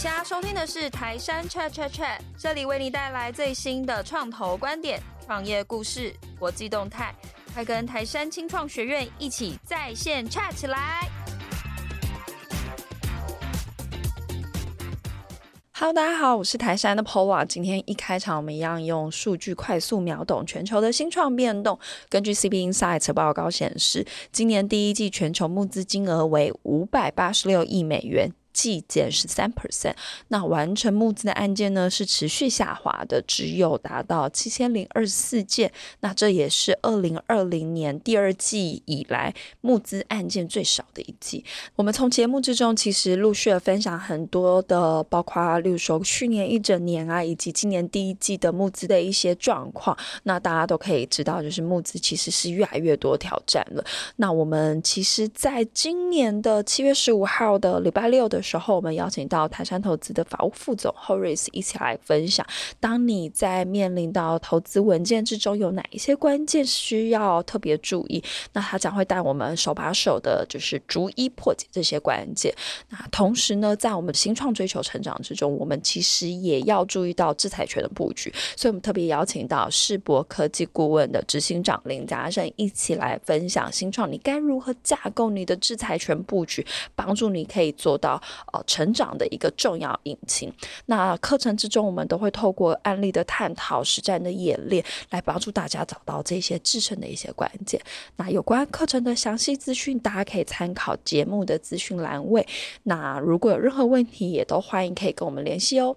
现在收听的是台山 Chat Chat Chat，这里为你带来最新的创投观点、创业故事、国际动态，快跟台山青创学院一起在线 chat 起来！Hello，大家好，我是台山的 Paula。今天一开场，我们一样用数据快速秒懂全球的新创变动。根据 CB Insights 报告显示，今年第一季全球募资金额为五百八十六亿美元。季减十三 percent，那完成募资的案件呢是持续下滑的，只有达到七千零二十四件，那这也是二零二零年第二季以来募资案件最少的一季。我们从节目之中其实陆续的分享很多的，包括例如说去年一整年啊，以及今年第一季的募资的一些状况，那大家都可以知道，就是募资其实是越来越多挑战了。那我们其实在今年的七月十五号的礼拜六的时候，我们邀请到台山投资的法务副总 Horace 一起来分享。当你在面临到投资文件之中，有哪一些关键需要特别注意？那他将会带我们手把手的，就是逐一破解这些关键。那同时呢，在我们新创追求成长之中，我们其实也要注意到制裁权的布局。所以，我们特别邀请到世博科技顾问的执行长林家胜一起来分享新创你该如何架构你的制裁权布局，帮助你可以做到。呃，成长的一个重要引擎。那课程之中，我们都会透过案例的探讨、实战的演练，来帮助大家找到这些制胜的一些关键。那有关课程的详细资讯，大家可以参考节目的资讯栏位。那如果有任何问题，也都欢迎可以跟我们联系哦。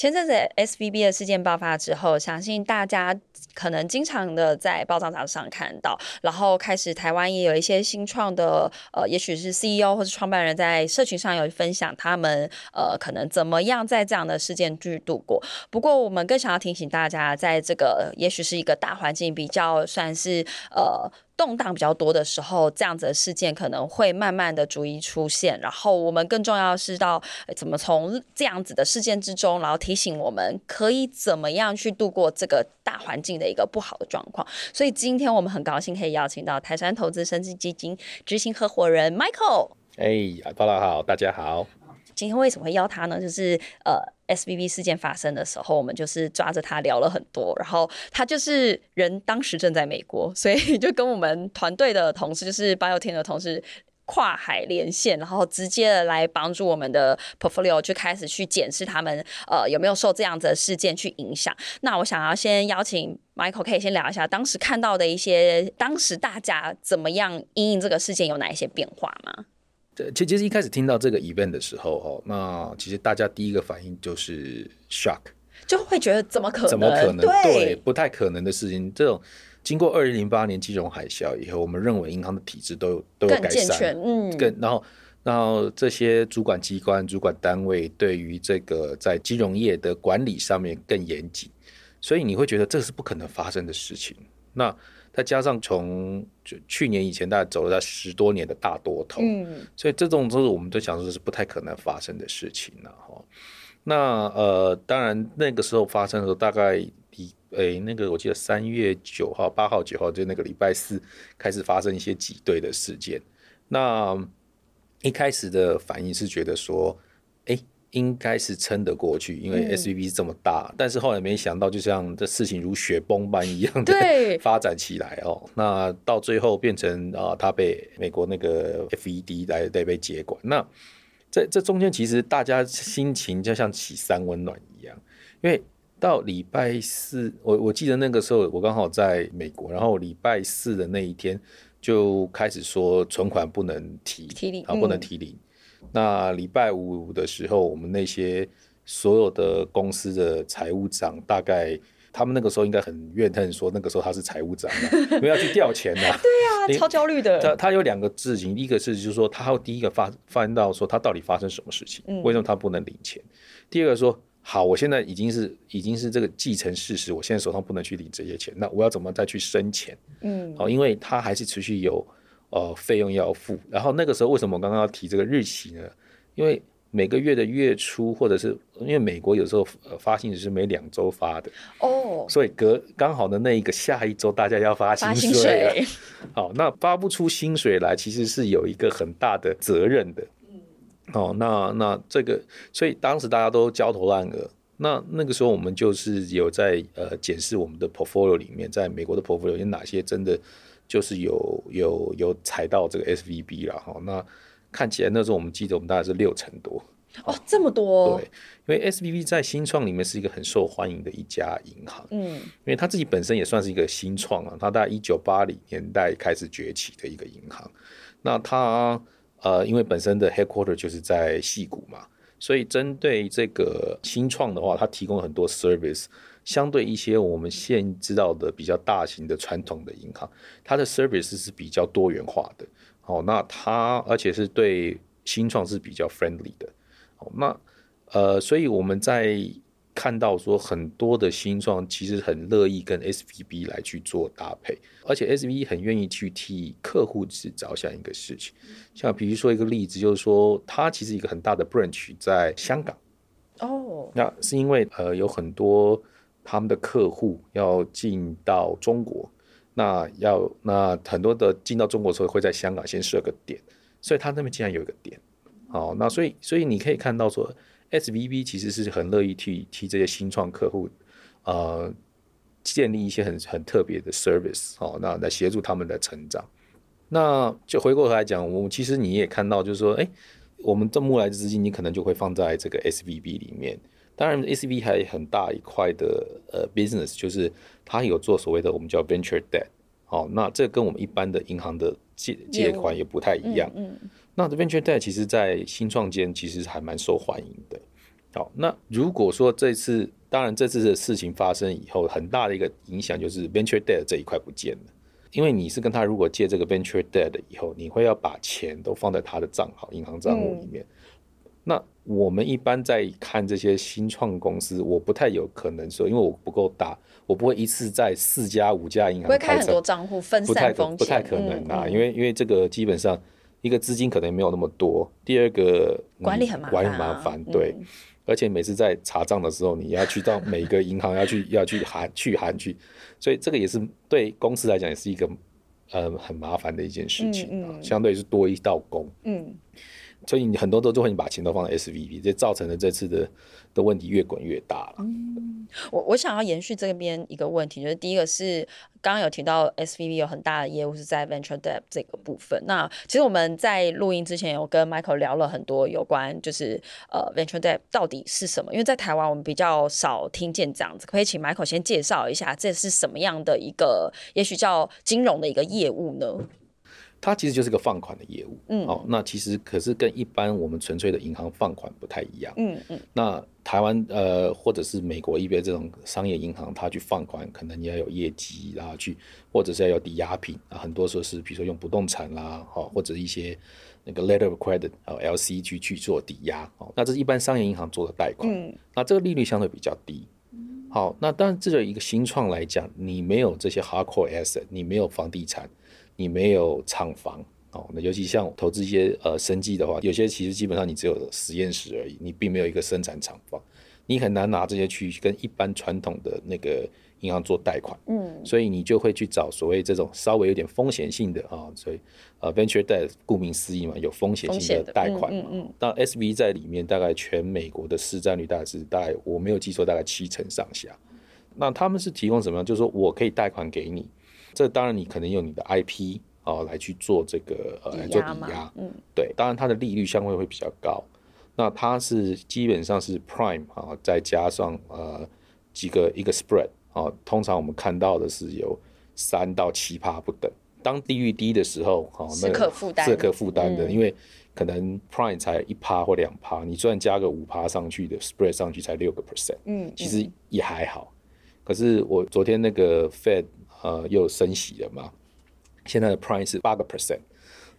前阵子 SVB 的事件爆发之后，相信大家可能经常的在报章上看到，然后开始台湾也有一些新创的，呃，也许是 CEO 或是创办人在社群上有分享他们，呃，可能怎么样在这样的事件去度过。不过，我们更想要提醒大家，在这个也许是一个大环境比较算是呃。动荡比较多的时候，这样子的事件可能会慢慢的逐一出现。然后我们更重要的是到怎么从这样子的事件之中，然后提醒我们可以怎么样去度过这个大环境的一个不好的状况。所以今天我们很高兴可以邀请到台山投资生技基金执行合伙人 Michael。哎，大家好，大家好。今天为什么会邀他呢？就是呃。SVB 事件发生的时候，我们就是抓着他聊了很多，然后他就是人当时正在美国，所以就跟我们团队的同事，就是 Biotin 的同事跨海连线，然后直接的来帮助我们的 portfolio 就开始去检视他们呃有没有受这样子的事件去影响。那我想要先邀请 Michael，可以先聊一下当时看到的一些，当时大家怎么样因应这个事件有哪一些变化吗？其实一开始听到这个 event 的时候，哦，那其实大家第一个反应就是 shock，就会觉得怎么可能？怎么可能？对，对，不太可能的事情。这种经过二零零八年金融海啸以后，我们认为银行的体制都有都有改善，嗯，更然后然后这些主管机关、主管单位对于这个在金融业的管理上面更严谨，所以你会觉得这是不可能发生的事情。那再加上从就去年以前，大概走了十多年的大多头，嗯，所以这种都是我们都想说是不太可能发生的事情了哈。那呃，当然那个时候发生的时候，大概礼诶那个我记得三月九号、八号、九号就那个礼拜四开始发生一些挤兑的事件。那一开始的反应是觉得说，哎。应该是撑得过去，因为 SVB 是这么大，嗯，但是后来没想到，就像这事情如雪崩般一样的 发展起来哦。那到最后变成啊，他被美国那个 FED 来得被接管。那这这中间其实大家心情就像起三温暖一样，因为到礼拜四，我我记得那个时候我刚好在美国，然后礼拜四的那一天就开始说存款不能提，啊，不能提零。嗯那礼拜五的时候，我们那些所有的公司的财务长，大概他们那个时候应该很怨恨，说那个时候他是财务长，因为要去调钱呐。对啊，超焦虑的。他他有两个事情，第一个是就是说，他会第一个发翻到说他到底发生什么事情，为什么他不能领钱？嗯、第二个说，好，我现在已经是已经是这个既成事实，我现在手上不能去领这些钱，那我要怎么再去生钱？嗯，好，因为他还是持续有。呃，费用要付，然后那个时候为什么我刚刚要提这个日期呢？因为每个月的月初，或者是因为美国有时候呃发薪水是每两周发的哦，所以隔刚好的那一个下一周大家要发薪水，好，那发不出薪水来，其实是有一个很大的责任的。哦，那那这个，所以当时大家都焦头烂额。那那个时候，我们就是有在呃检视我们的 portfolio 里面，在美国的 portfolio 有哪些真的就是有有有踩到这个 SVB 了哈。那看起来那时候我们记得我们大概是六成多。哦，这么多。对，因为 SVB 在新创里面是一个很受欢迎的一家银行。嗯，因为它自己本身也算是一个新创啊，它大概一九八零年代开始崛起的一个银行。那它呃，因为本身的 headquarter 就是在戏谷嘛，所以针对这个新创的话，它提供了很多 service，相对一些我们现知道的比较大型的传统的银行，它的 service 是比较多元化的。哦，那它而且是对新创是比较 friendly 的。哦，那呃，所以我们在。看到说很多的新创其实很乐意跟 SVB 来去做搭配，而且 SVB 很愿意去替客户去着想一个事情。像比如说一个例子，就是说它其实一个很大的 branch 在香港。哦，那是因为呃有很多他们的客户要进到中国，那要那很多的进到中国的时候会在香港先设个点，所以他那边竟然有一个点。好，那所以所以你可以看到说。SVB 其实是很乐意替替这些新创客户，呃，建立一些很很特别的 service 哦，那来协助他们的成长。那就回过头来讲，我们其实你也看到，就是说，哎，我们这募来的资金，你可能就会放在这个 SVB 里面。当然，SVB 还有很大一块的呃 business，就是它有做所谓的我们叫 venture debt。哦，那这跟我们一般的银行的借借款也不太一样。嗯。嗯那 venture debt 其实，在新创间其实还蛮受欢迎的。好，那如果说这次，当然这次的事情发生以后，很大的一个影响就是 venture debt 这一块不见了。因为你是跟他如果借这个 venture debt 以后，你会要把钱都放在他的账号、银行账户里面。嗯、那我们一般在看这些新创公司，我不太有可能说，因为我不够大，我不会一次在四家、五家银行开，开很多账户分散风险，不太可能啊。嗯嗯、因为因为这个基本上。一个资金可能没有那么多，第二个管理很麻烦，管理很麻烦，对，嗯、而且每次在查账的时候，你要去到每个银行要去 要去函去函去，所以这个也是对公司来讲也是一个呃很麻烦的一件事情，嗯嗯、相对是多一道工，嗯，所以你很多都都会把钱都放在 SVB，这造成了这次的的问题越滚越大了。我我想要延续这边一个问题，就是第一个是。刚刚有提到 SVB 有很大的业务是在 venture debt 这个部分。那其实我们在录音之前有跟 Michael 聊了很多有关，就是呃 venture debt 到底是什么？因为在台湾我们比较少听见这样子，可以请 Michael 先介绍一下这是什么样的一个，也许叫金融的一个业务呢？它其实就是个放款的业务，嗯，哦，那其实可是跟一般我们纯粹的银行放款不太一样，嗯嗯。嗯那台湾呃，或者是美国一边这种商业银行，它去放款，可能你要有业绩，然后去，或者是要有抵押品啊，很多时候是比如说用不动产啦，哦，或者一些那个 letter of credit 啊，LC 去去做抵押，哦，那这是一般商业银行做的贷款，嗯，那这个利率相对比较低，好，那当然这个一个新创来讲，你没有这些 hardcore asset，你没有房地产。你没有厂房哦，那尤其像投资一些呃生技的话，有些其实基本上你只有实验室而已，你并没有一个生产厂房，你很难拿这些去跟一般传统的那个银行做贷款，嗯，所以你就会去找所谓这种稍微有点风险性的啊，所以呃 venture debt 顾名思义嘛，有风险性的贷款嘛，嗯，嗯，嗯，那 SV 在里面大概全美国的市占率大概是大概我没有记错大概七成上下，那他们是提供什么样？就是说我可以贷款给你。这当然，你可能用你的 IP 哦来去做这个呃来做抵押，嗯，对，当然它的利率相对会比较高。那它是基本上是 Prime 啊，再加上呃几个一个 Spread 啊，通常我们看到的是有三到七趴不等。当利率低的时候，哦，那个是可负担的，嗯、因为可能 Prime 才一趴或两趴，你虽然加个五趴上去的 Spread 上去才六个 percent，嗯，其实也还好。可是我昨天那个 Fed 呃，又升息了嘛？现在的 Prime 是八个 percent，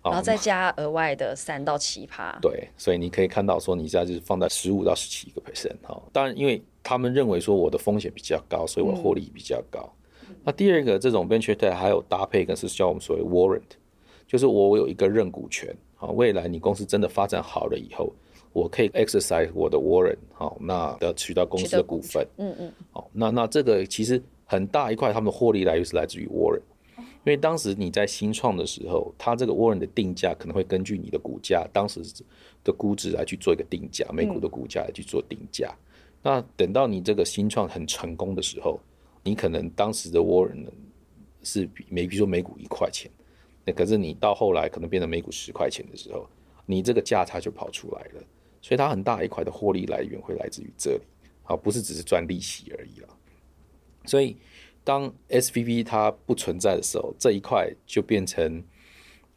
然后再加额外的三到七趴。对，所以你可以看到说，你现在就是放在十五到十七个 percent 哈。当然，因为他们认为说我的风险比较高，所以我获利比较高。嗯、那第二个，这种 venture debt 还有搭配一个是叫我们所谓 warrant，就是我有一个认股权啊，未来你公司真的发展好了以后，我可以 exercise 我的 warrant 好，那得取到公司的股份。嗯嗯。好，那那这个其实。很大一块，他们的获利来源是来自于 warrant，因为当时你在新创的时候，它这个 warrant 的定价可能会根据你的股价当时的估值来去做一个定价，每股的股价来去做定价。那等到你这个新创很成功的时候，你可能当时的 warrant 是比每比如说每股一块钱，那可是你到后来可能变成每股十块钱的时候，你这个价差就跑出来了。所以它很大一块的获利来源会来自于这里，啊，不是只是赚利息而已了。所以。当 SVB 它不存在的时候，这一块就变成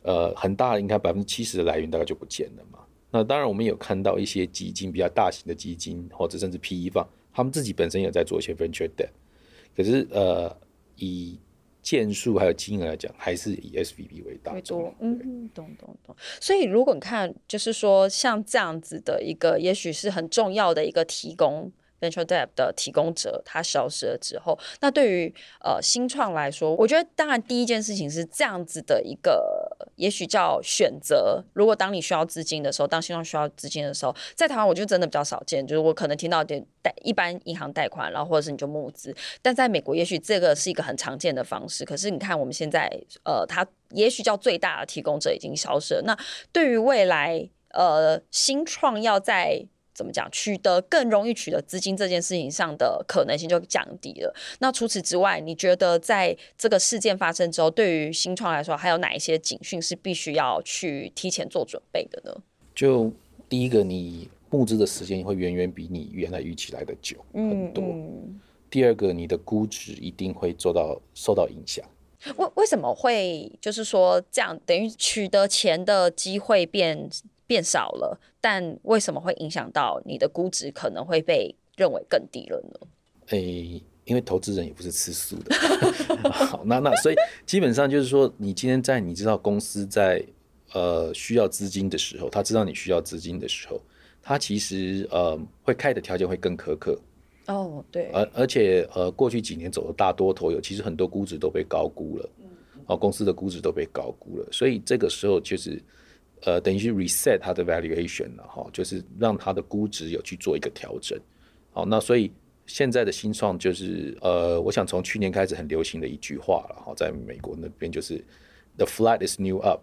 呃很大，应该百分之七十的来源大概就不见了嘛。那当然，我们有看到一些基金比较大型的基金，或者甚至 PE 方，他们自己本身也在做一些 venture debt。可是呃，以件数还有金额来讲，还是以 SVB 为大。为多，嗯，懂懂懂。所以如果你看，就是说像这样子的一个，也许是很重要的一个提供。Venture Debt 的提供者，他消失了之后，那对于呃新创来说，我觉得当然第一件事情是这样子的一个，也许叫选择。如果当你需要资金的时候，当新创需要资金的时候，在台湾我就真的比较少见，就是我可能听到点贷一般银行贷款，然后或者是你就募资。但在美国，也许这个是一个很常见的方式。可是你看我们现在，呃，它也许叫最大的提供者已经消失了。那对于未来，呃，新创要在怎么讲？取得更容易取得资金这件事情上的可能性就降低了。那除此之外，你觉得在这个事件发生之后，对于新创来说，还有哪一些警讯是必须要去提前做准备的呢？就第一个，你募资的时间会远远比你原来预期来的久很多。嗯嗯。第二个，你的估值一定会做到受到影响。为为什么会就是说这样？等于取得钱的机会变？变少了，但为什么会影响到你的估值可能会被认为更低了呢？诶、欸，因为投资人也不是吃素的。好，那那所以基本上就是说，你今天在你知道公司在呃需要资金的时候，他知道你需要资金的时候，他其实呃会开的条件会更苛刻。哦，对。而而且呃过去几年走的大多头有，其实很多估值都被高估了。嗯。哦，公司的估值都被高估了，所以这个时候就是。呃，等于是 reset 它的 valuation 了哈，就是让它的估值有去做一个调整。好，那所以现在的新创就是呃，我想从去年开始很流行的一句话了哈，在美国那边就是 the flat is new up。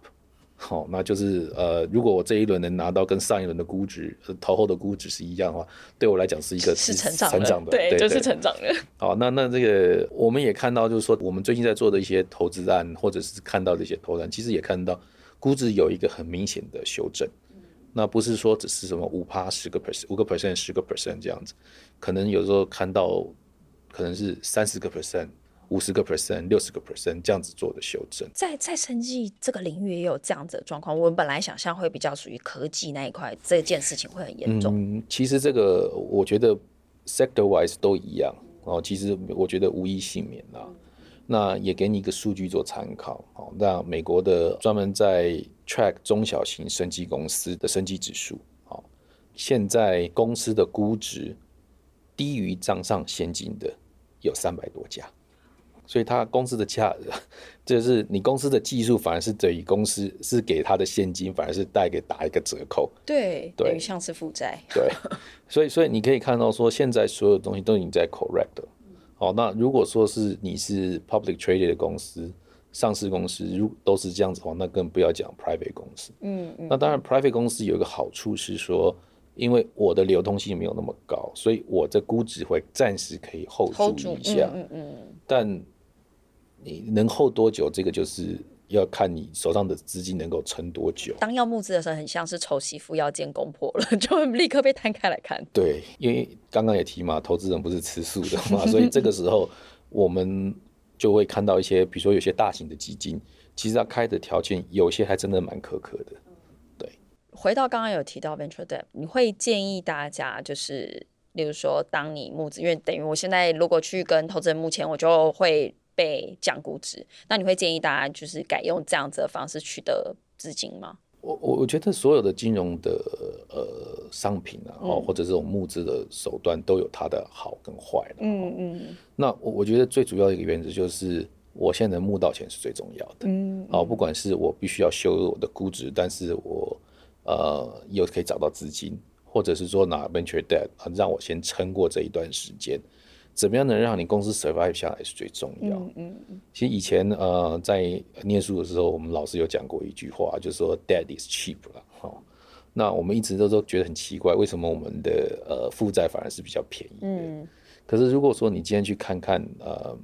好，那就是呃，如果我这一轮能拿到跟上一轮的估值、投后的估值是一样的话，对我来讲是一个是成长的，成长的对，对，就是成长的。好，那那这个我们也看到，就是说我们最近在做的一些投资案，或者是看到的一些投资案，其实也看到。估值有一个很明显的修正，那不是说只是什么五趴十个 percent 五个 percent 十个 percent 这样子，可能有时候看到可能是三十个 percent 五十个 percent 六十个 percent 这样子做的修正。在在生技这个领域也有这样子的状况。我们本来想象会比较属于科技那一块，这件事情会很严重。嗯，其实这个我觉得 sector wise 都一样哦。其实我觉得无一幸免啊。那也给你一个数据做参考，好，那美国的专门在 track 中小型生技公司的生技指数，好，现在公司的估值低于账上现金的有三百多家，所以它公司的价，就是你公司的技术反而是等于公司是给他的现金反而是带给打一个折扣，对，对，像是负债，对，所以所以你可以看到说现在所有东西都已经在 correct 了。哦，那如果说是你是 public traded 的公司，上市公司，如都是这样子的话，那更不要讲 private 公司。嗯嗯。那当然，private 公司有一个好处是说，因为我的流通性没有那么高，所以我的估值会暂时可以 hold 住一下。嗯嗯，嗯。但你能 hold 多久，这个就是。要看你手上的资金能够撑多久。当要募资的时候，很像是丑媳妇要见公婆了，就立刻被摊开来看。对，因为刚刚也提嘛，投资人不是吃素的嘛，所以这个时候我们就会看到一些，比如说有些大型的基金，其实它开的条件有些还真的蛮苛刻的。对，回到刚刚有提到 venture debt，你会建议大家就是，例如说，当你募资，因为等于我现在如果去跟投资人募钱，我就会。被降估值，那你会建议大家就是改用这样子的方式取得资金吗？我我我觉得所有的金融的呃商品啊，嗯、或者这种募资的手段都有它的好跟坏。嗯嗯。那我我觉得最主要的一个原则就是，我现在能募到钱是最重要的。嗯。哦，不管是我必须要修我的估值，但是我呃又可以找到资金，或者是说拿 venture debt 让我先撑过这一段时间。怎么样能让你公司 survive 下来是最重要。嗯嗯嗯。其实以前呃在念书的时候，我们老师有讲过一句话，就是说 debt is cheap 了。好，那我们一直都都觉得很奇怪，为什么我们的呃负债反而是比较便宜的？嗯。可是如果说你今天去看看呃，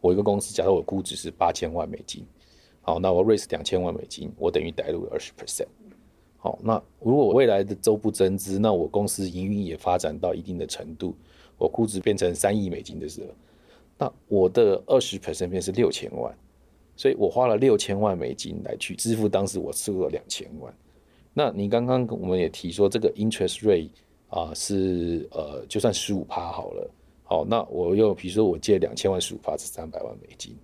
我一个公司，假如我估值是八千万美金，好，那我 raise 两千万美金，我等于带入二十 percent。好，那如果我未来的周不增资，那我公司营运也发展到一定的程度。我估值变成三亿美金的时候，那我的二十 percent 变是六千万，所以我花了六千万美金来去支付当时我收了两千万。那你刚刚我们也提说这个 interest rate 啊是呃就算十五趴好了，好，那我又比如说我借两千万十五趴是三百万美金，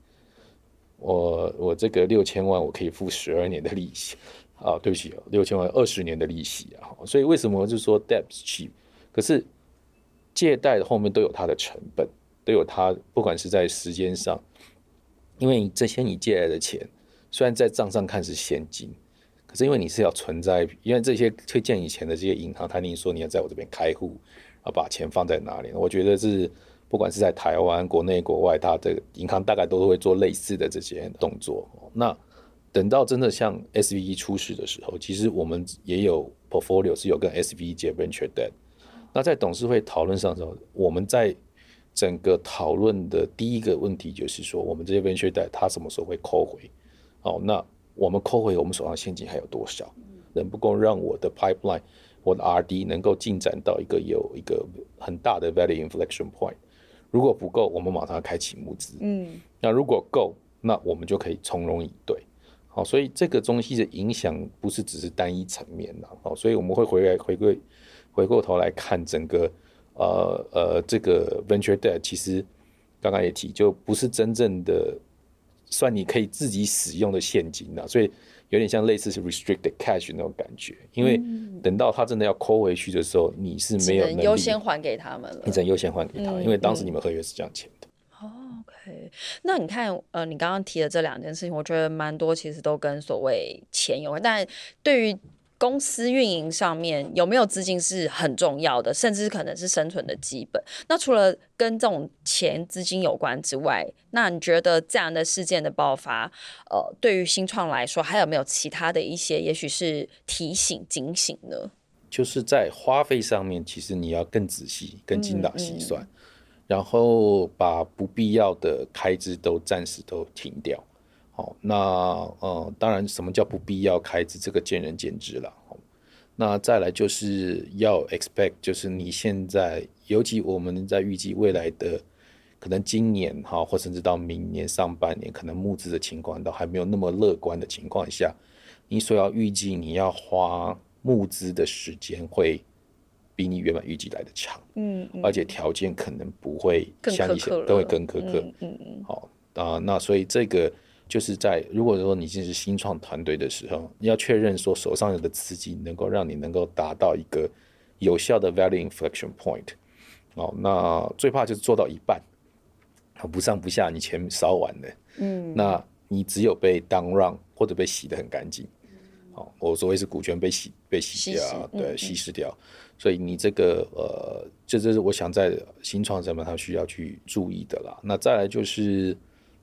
我我这个六千万我可以付十二年的利息啊，对不起，六千万二十年的利息啊，所以为什么就说 debt cheap，可是。借贷的后面都有它的成本，都有它，不管是在时间上，因为这些你借来的钱，虽然在账上看是现金，可是因为你是要存在，因为这些推荐以前的这些银行，他跟你说你要在我这边开户，啊，把钱放在哪里？我觉得是不管是在台湾、国内、国外，它的银行大概都会做类似的这些动作。那等到真的像 SVE 出事的时候，其实我们也有 portfolio 是有跟 SVE 借 venture debt。那在董事会讨论上的时候，我们在整个讨论的第一个问题就是说，我们这些 venture debt 它什么时候会扣回？哦，那我们扣回我们手上现金还有多少？能不够让我的 pipeline、我的 RD 能够进展到一个有一个很大的 value inflection point？如果不够，我们马上要开启募资。嗯，那如果够，那我们就可以从容以对。好，所以这个东西的影响不是只是单一层面的。好，所以我们会回来回归。回过头来看整个，呃呃，这个 venture debt 其实刚刚也提，就不是真正的算你可以自己使用的现金了，所以有点像类似是 restricted cash 那种感觉。因为等到他真的要扣回去的时候，你是没有能优先还给他们了，你只能优先还给他，因为当时你们合约是这样签的。哦，OK，那你看，呃，你刚刚提的这两件事情，我觉得蛮多，其实都跟所谓钱有关，但对于公司运营上面有没有资金是很重要的，甚至可能是生存的基本。那除了跟这种钱资金有关之外，那你觉得这样的事件的爆发，呃，对于新创来说，还有没有其他的一些，也许是提醒、警醒呢？就是在花费上面，其实你要更仔细、更精打细算，嗯嗯，然后把不必要的开支都暂时都停掉。好，那呃，当然，什么叫不必要开支？这个见仁见智了。那再来就是要 expect，就是你现在，尤其我们在预计未来的，可能今年哈，或甚至到明年上半年，可能募资的情况都还没有那么乐观的情况下，你所要预计你要花募资的时间会比你原本预计来的长，嗯，嗯，而且条件可能不会像以前都会更苛刻，嗯嗯，好啊，呃，那所以这个。就是在如果说你进是新创团队的时候，你要确认说手上有的资金能够让你能够达到一个有效的 value inflection point。哦，那最怕就是做到一半，不上不下，你钱烧完了，嗯，那你只有被 down run 或者被洗得很干净。哦，我所谓是股权被洗被洗掉，洗对，稀释掉。所以你这个呃，这这是我想在新创上面他需要去注意的啦。那再来就是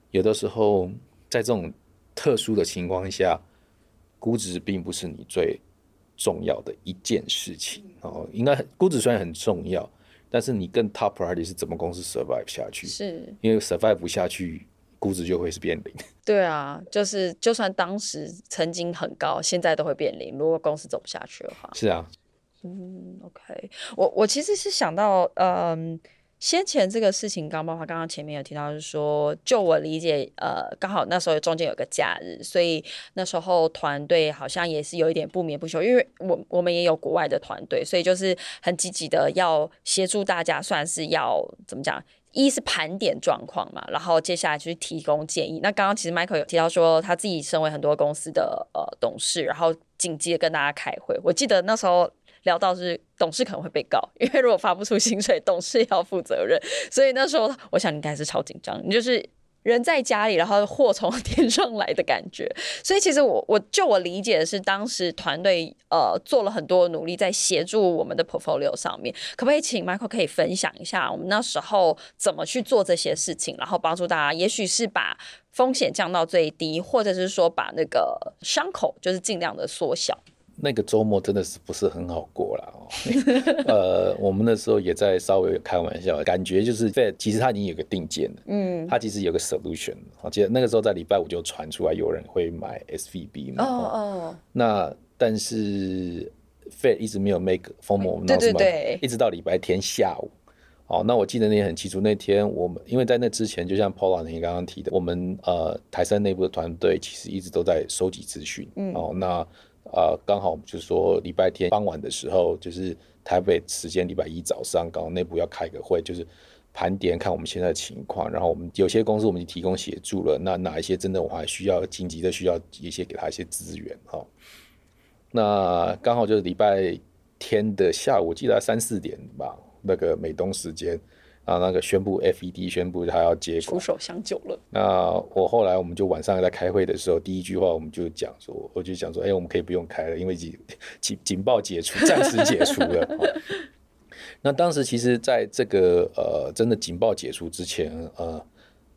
有的时候。在这种特殊的情况下，估值并不是你最重要的一件事情哦。应该估值虽然很重要，但是你更 top priority 是怎么公司 survive 下去？是，因为 survive 不下去，估值就会是变零。对啊，就是就算当时曾经很高，现在都会变零。如果公司走不下去的话，是啊。嗯，OK，我我其实是想到，嗯。先前这个事情刚爆发，刚刚前面有提到，是说，就我理解，呃，刚好那时候中间有个假日，所以那时候团队好像也是有一点不眠不休，因为我我们也有国外的团队，所以就是很积极的要协助大家，算是要怎么讲？一是盘点状况嘛，然后接下来就是提供建议。那刚刚其实 Michael 有提到说，他自己身为很多公司的呃董事，然后紧急的跟大家开会。我记得那时候。聊到是董事可能会被告，因为如果发不出薪水，董事要负责任。所以那时候我想你应该是超紧张，你就是人在家里，然后祸从 天上来的感觉。所以其实我我就我理解的是，当时团队呃做了很多努力在协助我们的 portfolio 上面。可不可以请 Michael 可以分享一下我们那时候怎么去做这些事情，然后帮助大家，也许是把风险降到最低，或者是说把那个伤口就是尽量的缩小。那个周末真的是不是很好过了哦，呃，我们那时候也在稍微开玩笑，感觉就是 Fed 其实他已经有个定见了，嗯，他其实有个 solution。我记得那个时候在礼拜五就传出来有人会买 SVB 嘛，哦哦，那但是 Fed 一直没有 make formal，对对对，一直到礼拜天下午。哦，那我记得那天很清楚，那天我们因为在那之前，就像 Paula 你刚刚提的，我们呃台山内部的团队其实一直都在收集资讯，嗯，哦，那。呃，刚好就是说礼拜天傍晚的时候，就是台北时间礼拜一早上，刚好内部要开个会，就是盘点看我们现在的情况。然后我们有些公司我们已经提供协助了，那哪一些真的我还需要紧急的需要一些给他一些资源哈、哦。那刚好就是礼拜天的下午，记得三四点吧，那个美东时间。啊，那个宣布 FED 宣布他要接管，出手相救了。那我后来我们就晚上在开会的时候，第一句话我们就讲说，我就讲说，哎、欸，我们可以不用开了，因为警警警报解除，暂时解除了。那当时其实在这个呃真的警报解除之前，呃，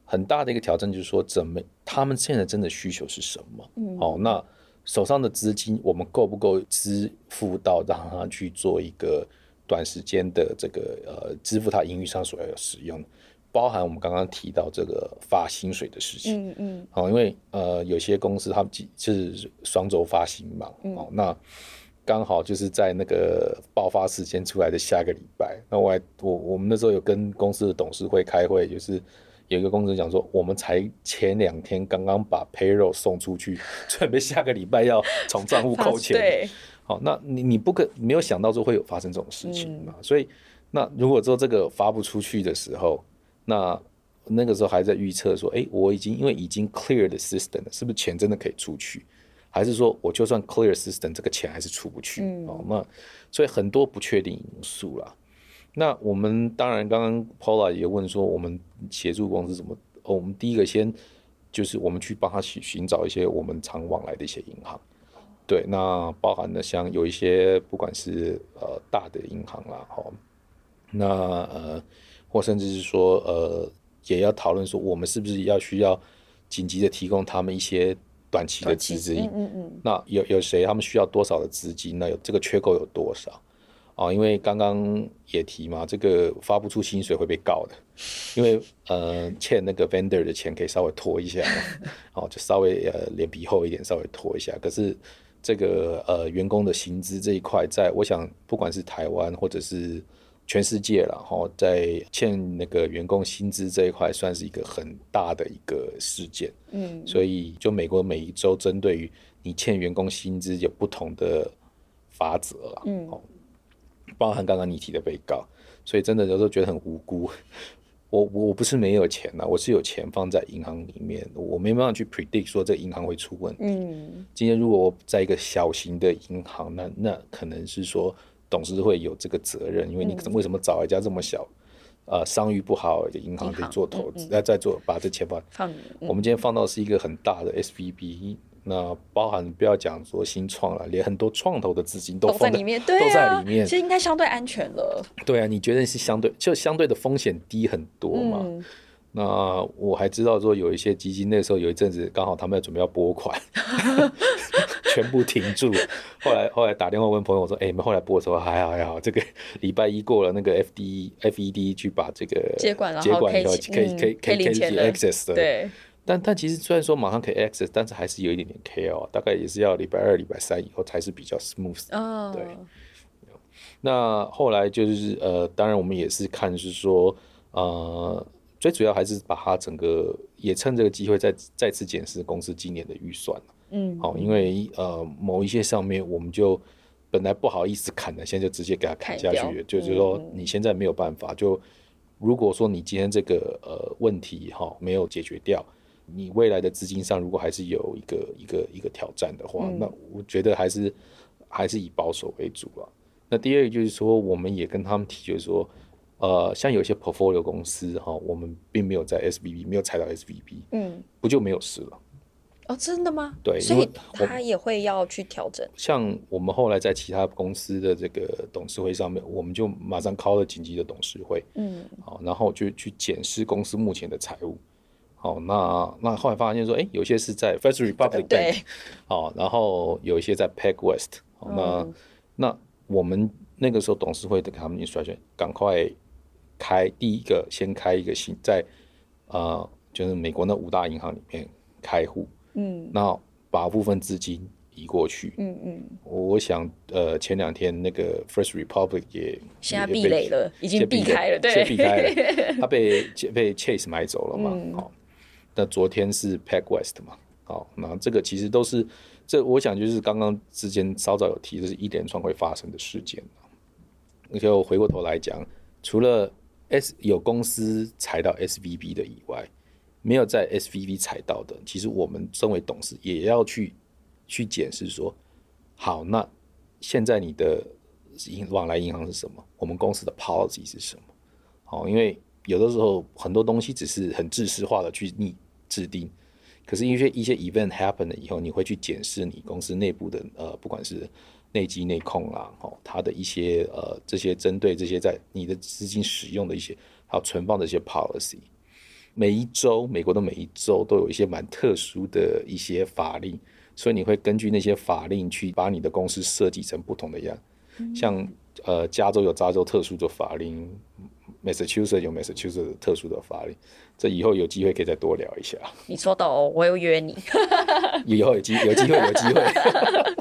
很大的一个挑战就是说，怎么他们现在真的需求是什么？嗯，好，那手上的资金我们够不够支付到让他去做一个。短时间的这个呃支付他盈余上所要使用，包含我们刚刚提到这个发薪水的事情，嗯嗯，好、哦，因为呃有些公司他们就是双周发薪嘛，嗯、哦，那刚好就是在那个爆发时间出来的下个礼拜，那我还我我们那时候有跟公司的董事会开会，就是有一个公司讲说，我们才前两天刚刚把 payroll 送出去，准备下个礼拜要从账户扣钱。对好，那你你不可没有想到说会有发生这种事情嘛？嗯、所以，那如果说这个发不出去的时候，那那个时候还在预测说，哎、欸，我已经因为已经 clear 的 system 了，是不是钱真的可以出去？还是说我就算 clear system，这个钱还是出不去？哦、嗯，那所以很多不确定因素啦。那我们当然刚刚 Paula 也问说，我们协助公司怎么？哦，我们第一个先就是我们去帮他去寻找一些我们常往来的一些银行。对，那包含了像有一些不管是呃大的银行啦，哈，那呃或甚至是说呃也要讨论说我们是不是要需要紧急的提供他们一些短期的资金，嗯嗯嗯，那有有谁他们需要多少的资金？那有这个缺口有多少？啊，因为刚刚也提嘛，这个发不出薪水会被告的，因为呃欠那个 vendor 的钱可以稍微拖一下，哦，就稍微呃脸皮厚一点，稍微拖一下，可是。这个呃，员工的薪资这一块，在我想，不管是台湾或者是全世界了哈，在欠那个员工薪资这一块，算是一个很大的一个事件。嗯，所以就美国每一周针对于你欠员工薪资有不同的法则了。嗯，包含刚刚你提的被告，所以真的有时候觉得很无辜。我我不是没有钱呐，我是有钱放在银行里面，我没办法去 predict 说这银行会出问题。嗯，今天如果我在一个小型的银行，那那可能是说董事会有这个责任，因为你为什么找一家这么小，呃，商誉不好的银行去做投资，要再做把这钱放放，我们今天放到是一个很大的 SVB。那包含不要讲说新创了，连很多创投的资金都放在，都在里面，对啊，都在里面，其实应该相对安全了。对啊，你觉得是相对就相对的风险低很多嘛？嗯、那我还知道说有一些基金那时候有一阵子刚好他们要准备要拨款，全部停住。后来后来打电话问朋友说：“哎、欸，你们后来拨的时候还好还好，这个礼拜一过了，那个 FD FED 去把这个接管了，接管以后可以可以可以可以 access 的。”对。但但其实虽然说马上可以 access，但是还是有一点点 KO，大概也是要礼拜二、礼拜三以后才是比较 smooth。哦。对。那后来就是呃，当然我们也是看是说，呃，最主要还是把它整个也趁这个机会再再次检视公司今年的预算。嗯。好，因为呃某一些上面我们就本来不好意思砍的，现在就直接给它砍下去，就是说你现在没有办法，就如果说你今天这个呃问题哈没有解决掉。你未来的资金上，如果还是有一个一个一个挑战的话，嗯、那我觉得还是还是以保守为主啊。那第二个就是说，我们也跟他们提，就是说，呃，像有些 portfolio 公司哈，我们并没有在 SBB，没有踩到 SBB，嗯，不就没有事了？哦，真的吗？对，所以他也会要去调整。像我们后来在其他公司的这个董事会上面，我们就马上 call 了紧急的董事会，嗯，好，然后就去检视公司目前的财务。好，那那后来发现说，哎，有些是在 First Republic Bank，好，然后有一些在 PacWest，好，那、嗯、那我们那个时候董事会的他们就率先赶快开第一个，先开一个新在呃，就是美国那五大银行里面开户。嗯，那把部分资金移过去。嗯嗯，我想呃，前两天那个 First Republic 也现在避雷了，已经避开了，对，先避开了，他被 被 Chase 买走了嘛。好，那昨天是 Pack West 嘛。好，那这个其实都是这，我想就是刚刚之间稍早有提，这是一连串会发生的事件。而且我回过头来讲，除了 S 有公司踩到 SVB 的以外。没有在 SVB 踩到的，其实我们身为董事也要去去检视说，好，那现在你的银往来银行是什么？我们公司的 policy 是什么？好，因为有的时候很多东西只是很制式化的去拟制定，可是因为一些 event happen 了以后，你会去检视你公司内部的呃，不管是内稽内控啊，哦，它的一些呃这些针对这些在你的资金使用的一些还有存放的一些 policy。每一周，美国的每一周都有一些蛮特殊的一些法令，所以你会根据那些法令去把你的公司设计成不同的样。像呃，加州有加州特殊的法令，Massachusetts 有 Massachusetts 特殊的法律。这以后有机会可以再多聊一下。你说的哦，我又约你。以后有机有机会有机会。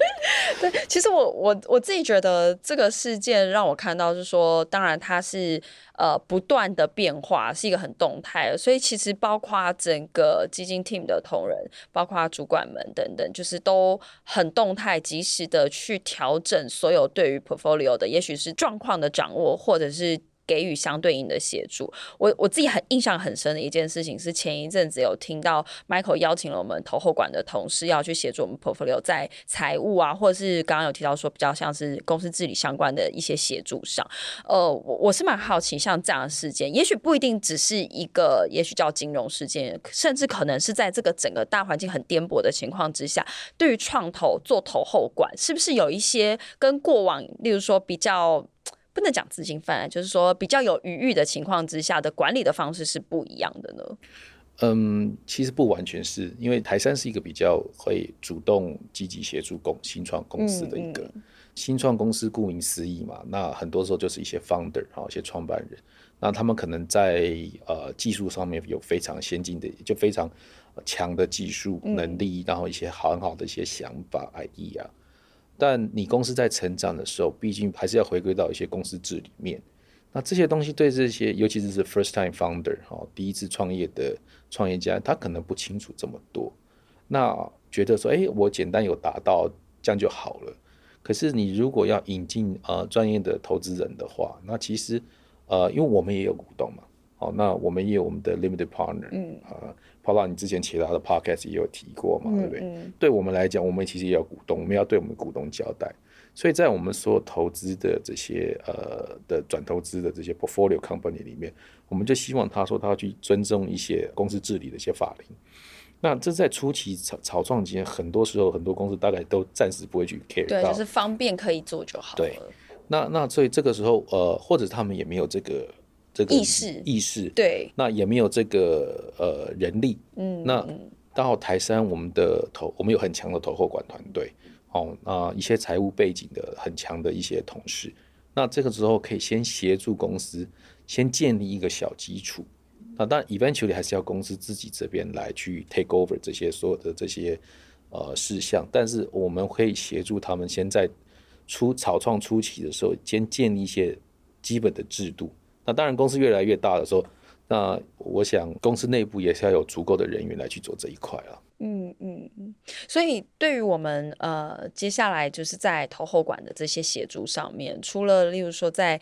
对，其实我我我自己觉得这个事件让我看到是说，当然它是呃不断的变化，是一个很动态的，所以其实包括整个基金 team 的同仁，包括主管们等等，就是都很动态、及时的去调整所有对于 portfolio 的，也许是状况的掌握，或者是。给予相对应的协助。我我自己很印象很深的一件事情是，前一阵子有听到 Michael 邀请了我们投后管的同事要去协助我们 portfolio 在财务啊，或者是刚刚有提到说比较像是公司治理相关的一些协助上。呃，我我是蛮好奇，像这样的事件，也许不一定只是一个，也许叫金融事件，甚至可能是在这个整个大环境很颠簸的情况之下，对于创投做投后管，是不是有一些跟过往，例如说比较。不能讲资金泛，就是说比较有余裕的情况之下的管理的方式是不一样的呢。嗯，其实不完全是因为台山是一个比较会主动积极协助公新创公司的一个、嗯、新创公司，顾名思义嘛，那很多时候就是一些 founder 啊，一些创办人，那他们可能在呃技术上面有非常先进的，就非常强的技术能力，嗯、然后一些很好的一些想法 idea。但你公司在成长的时候，毕竟还是要回归到一些公司治理面。那这些东西对这些，尤其是是 first time founder 哈，第一次创业的创业家，他可能不清楚这么多。那觉得说，哎，我简单有达到，这样就好了。可是你如果要引进呃专业的投资人的话，那其实呃，因为我们也有股东嘛。好，那我们也有我们的 limited partner，嗯啊，Paula，你之前其他的 podcast 也有提过嘛，嗯、对不对？嗯、对我们来讲，我们其实也有股东，我们要对我们股东交代。所以在我们所有投资的这些呃的转投资的这些 portfolio company 里面，我们就希望他说他要去尊重一些公司治理的一些法令。那这在初期草草创期间，很多时候很多公司大概都暂时不会去 care 到，对，就是方便可以做就好了。对，那那所以这个时候呃，或者他们也没有这个。这个意识。意识。对，那也没有这个呃人力，嗯，那到台山我们的投，我们有很强的投后管团队，哦，那一些财务背景的很强的一些同事，那这个时候可以先协助公司先建立一个小基础，那当然 eventually 还是要公司自己这边来去 take over 这些所有的这些呃事项，但是我们可以协助他们先在初草创初期的时候先建立一些基本的制度。那当然，公司越来越大的时候，那我想公司内部也是要有足够的人员来去做这一块了。嗯嗯嗯。所以，对于我们呃接下来就是在投后管的这些协助上面，除了例如说在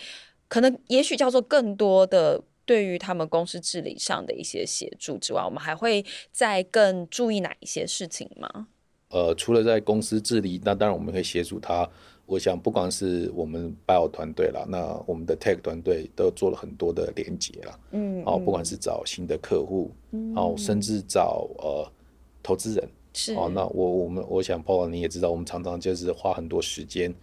可能也许叫做更多的对于他们公司治理上的一些协助之外，我们还会再更注意哪一些事情吗？呃，除了在公司治理，那当然我们会协助他。我想，不管是我们 Bio 团队啦，那我们的 Tech 团队都做了很多的连接啦。嗯，哦，不管是找新的客户，嗯，哦，甚至找呃投资人，是哦。那我我们我想，Paul 你也知道，我们常常就是花很多时间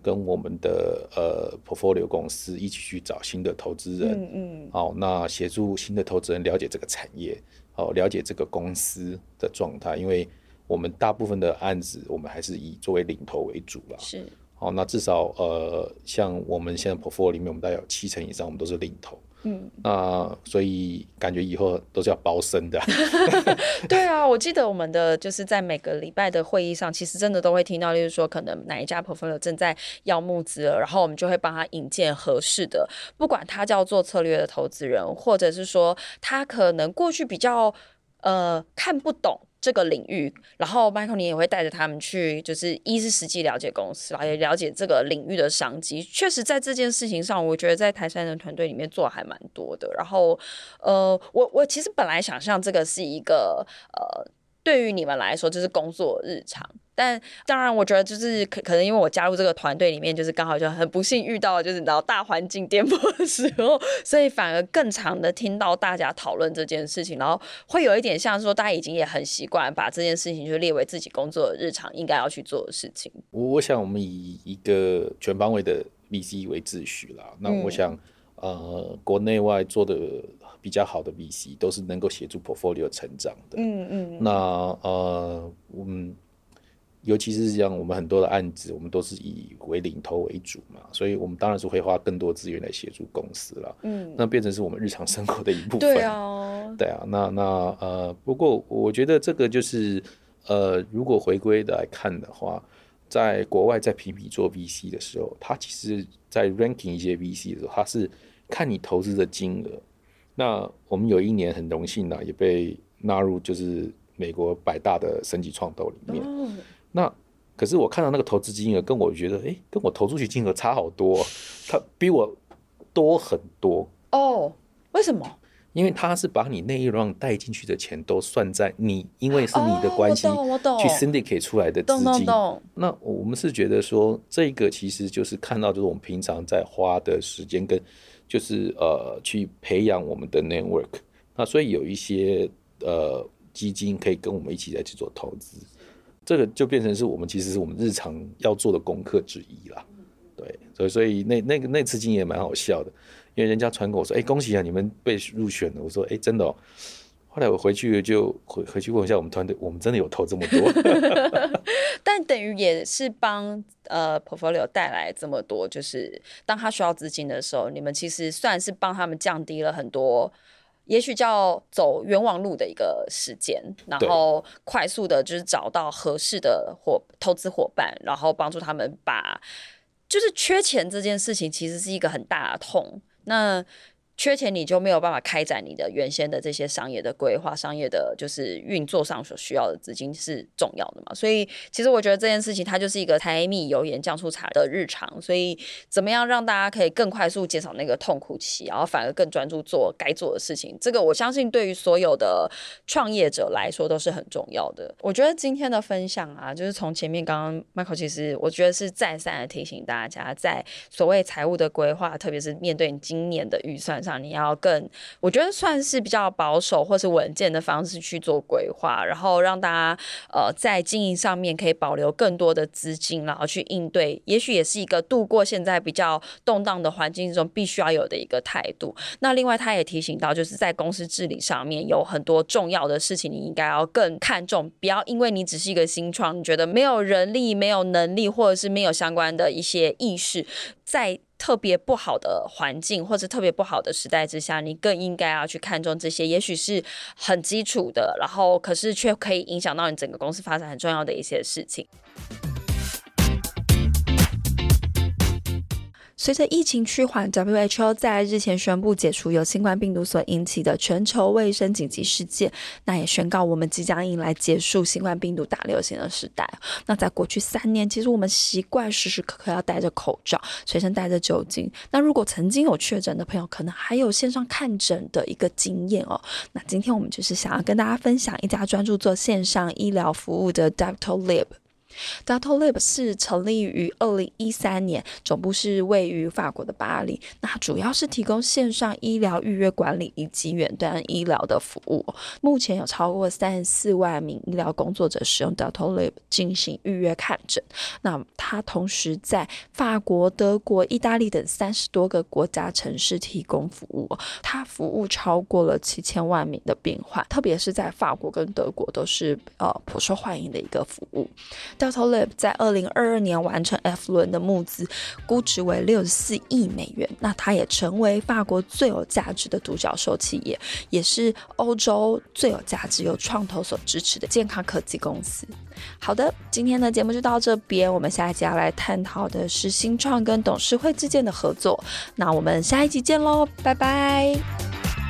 跟我们的呃 Portfolio 公司一起去找新的投资人。嗯嗯。哦，那协助新的投资人了解这个产业，哦，了解这个公司的状态，因为我们大部分的案子，我们还是以作为领头为主啦。是。哦，那至少呃，像我们现在 portfolio 里面，我们大概有七成以上，我们都是领头。嗯，那所以感觉以后都是要包身的。对啊，我记得我们的就是在每个礼拜的会议上，其实真的都会听到，例如说可能哪一家 portfolio 正在要募资了，然后我们就会帮他引荐合适的，不管他叫做策略的投资人，或者是说他可能过去比较呃看不懂。这个领域，然后 Michael 你也会带着他们去，就是一是实际了解公司，然后也了解这个领域的商机。确实，在这件事情上，我觉得在台山的团队里面做还蛮多的。然后，呃，我我其实本来想象这个是一个呃。对于你们来说，就是工作日常。但当然，我觉得就是可可能因为我加入这个团队里面，就是刚好就很不幸遇到，就是你知道大环境颠簸的时候，所以反而更常的听到大家讨论这件事情，然后会有一点像说，大家已经也很习惯把这件事情就列为自己工作日常应该要去做的事情。我我想我们以一个全方位的 VC 为秩序啦。那我想，嗯、呃，国内外做的。比较好的 VC 都是能够协助 portfolio 成长的。嗯嗯。那呃，我们尤其是像我们很多的案子，我们都是以为领头为主嘛，所以我们当然是会花更多资源来协助公司了。嗯。那变成是我们日常生活的一部分。对啊。对啊。那那呃，不过我觉得这个就是呃，如果回归的来看的话，在国外在评比做 VC 的时候，他其实在 ranking 一些 VC 的时候，他是看你投资的金额。那我们有一年很荣幸呢，也被纳入就是美国百大的升级创投里面。Oh. 那可是我看到那个投资金额，跟我觉得，哎，跟我投出去金额差好多，他比我多很多。哦，oh. 为什么？因为他是把你那一轮带进去的钱都算在你，因为是你的关系去 syndicate 出来的资金。Oh, 那我们是觉得说，这个其实就是看到，就是我们平常在花的时间跟。就是呃，去培养我们的 network，那所以有一些呃基金可以跟我们一起来去做投资，这个就变成是我们其实是我们日常要做的功课之一啦。对，所以所以那那个那次经验蛮好笑的，因为人家传给我说，哎，恭喜啊，你们被入选了。我说，哎，真的哦。后来我回去就回回去问一下我们团队，我们真的有投这么多，但等于也是帮呃 portfolio 带来这么多，就是当他需要资金的时候，你们其实算是帮他们降低了很多，也许叫走冤枉路的一个时间，然后快速的就是找到合适的伙投资伙伴，然后帮助他们把就是缺钱这件事情其实是一个很大的痛，那。缺钱你就没有办法开展你的原先的这些商业的规划，商业的就是运作上所需要的资金是重要的嘛。所以其实我觉得这件事情它就是一个柴米油盐酱醋茶的日常。所以怎么样让大家可以更快速减少那个痛苦期，然后反而更专注做该做的事情，这个我相信对于所有的创业者来说都是很重要的。我觉得今天的分享啊，就是从前面刚刚 Michael 其实我觉得是再三的提醒大家，在所谓财务的规划，特别是面对你今年的预算。上你要更，我觉得算是比较保守或是稳健的方式去做规划，然后让大家呃在经营上面可以保留更多的资金，然后去应对，也许也是一个度过现在比较动荡的环境中必须要有的一个态度。那另外他也提醒到，就是在公司治理上面有很多重要的事情，你应该要更看重，不要因为你只是一个新创，你觉得没有人力、没有能力，或者是没有相关的一些意识，在。特别不好的环境，或者特别不好的时代之下，你更应该要去看重这些，也许是很基础的，然后可是却可以影响到你整个公司发展很重要的一些事情。随着疫情趋缓，WHO 在日前宣布解除由新冠病毒所引起的全球卫生紧急事件，那也宣告我们即将迎来结束新冠病毒大流行的时代。那在过去三年，其实我们习惯时时刻刻要戴着口罩，随身带着酒精。那如果曾经有确诊的朋友，可能还有线上看诊的一个经验哦。那今天我们就是想要跟大家分享一家专注做线上医疗服务的 Doctolib。Doctolib 是成立于二零一三年，总部是位于法国的巴黎。那主要是提供线上医疗预约管理以及远端医疗的服务。目前有超过三十四万名医疗工作者使用 Doctolib 进行预约看诊。那它同时在法国、德国、意大利等三十多个国家城市提供服务。它服务超过了七千万名的病患，特别是在法国跟德国都是呃颇受欢迎的一个服务。Doctolib 在二零二二年完成 F 轮的募资，估值为六十四亿美元。那它也成为法国最有价值的独角兽企业，也是欧洲最有价值、由创投所支持的健康科技公司。好的，今天的节目就到这边，我们下一集要来探讨的是新创跟董事会之间的合作。那我们下一集见喽，拜拜。